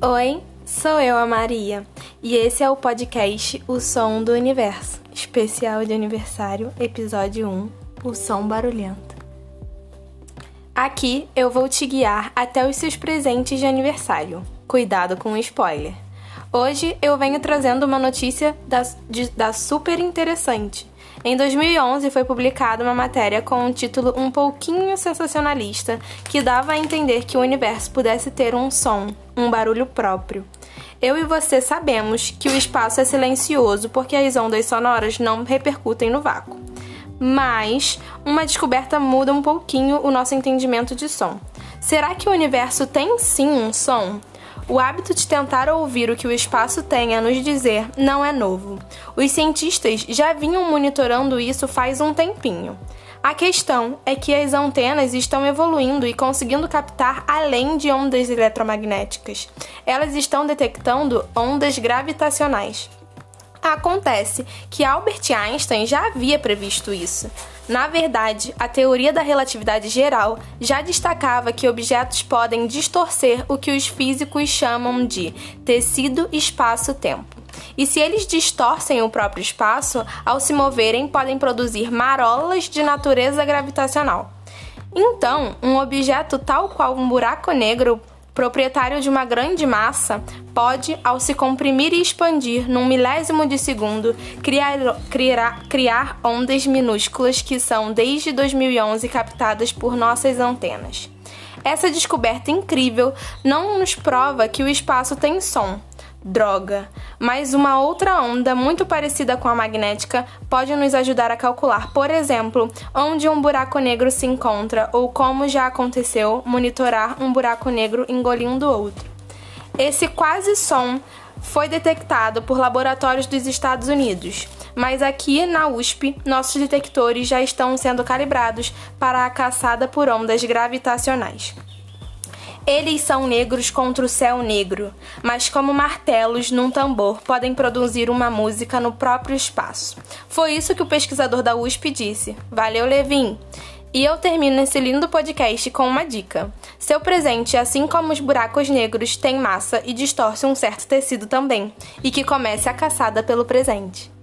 Oi, sou eu, a Maria, e esse é o podcast O Som do Universo, especial de aniversário, episódio 1, O Som Barulhento. Aqui eu vou te guiar até os seus presentes de aniversário. Cuidado com o spoiler. Hoje eu venho trazendo uma notícia da, de, da super interessante. Em 2011 foi publicada uma matéria com um título um pouquinho sensacionalista que dava a entender que o universo pudesse ter um som, um barulho próprio. Eu e você sabemos que o espaço é silencioso porque as ondas sonoras não repercutem no vácuo. Mas uma descoberta muda um pouquinho o nosso entendimento de som. Será que o universo tem sim um som? O hábito de tentar ouvir o que o espaço tem a nos dizer não é novo. Os cientistas já vinham monitorando isso faz um tempinho. A questão é que as antenas estão evoluindo e conseguindo captar além de ondas eletromagnéticas. Elas estão detectando ondas gravitacionais. Acontece que Albert Einstein já havia previsto isso. Na verdade, a teoria da relatividade geral já destacava que objetos podem distorcer o que os físicos chamam de tecido espaço-tempo. E se eles distorcem o próprio espaço, ao se moverem, podem produzir marolas de natureza gravitacional. Então, um objeto tal qual um buraco negro proprietário de uma grande massa, pode, ao se comprimir e expandir num milésimo de segundo, criar, criar, criar ondas minúsculas que são, desde 2011, captadas por nossas antenas. Essa descoberta incrível não nos prova que o espaço tem som, droga, mas uma outra onda muito parecida com a magnética pode nos ajudar a calcular, por exemplo, onde um buraco negro se encontra ou como já aconteceu monitorar um buraco negro engolindo outro. Esse quase som foi detectado por laboratórios dos Estados Unidos, mas aqui na USP nossos detectores já estão sendo calibrados para a caçada por ondas gravitacionais. Eles são negros contra o céu negro, mas como martelos num tambor podem produzir uma música no próprio espaço. Foi isso que o pesquisador da USP disse. Valeu, Levin! E eu termino esse lindo podcast com uma dica. Seu presente, assim como os buracos negros, tem massa e distorce um certo tecido também, e que comece a caçada pelo presente.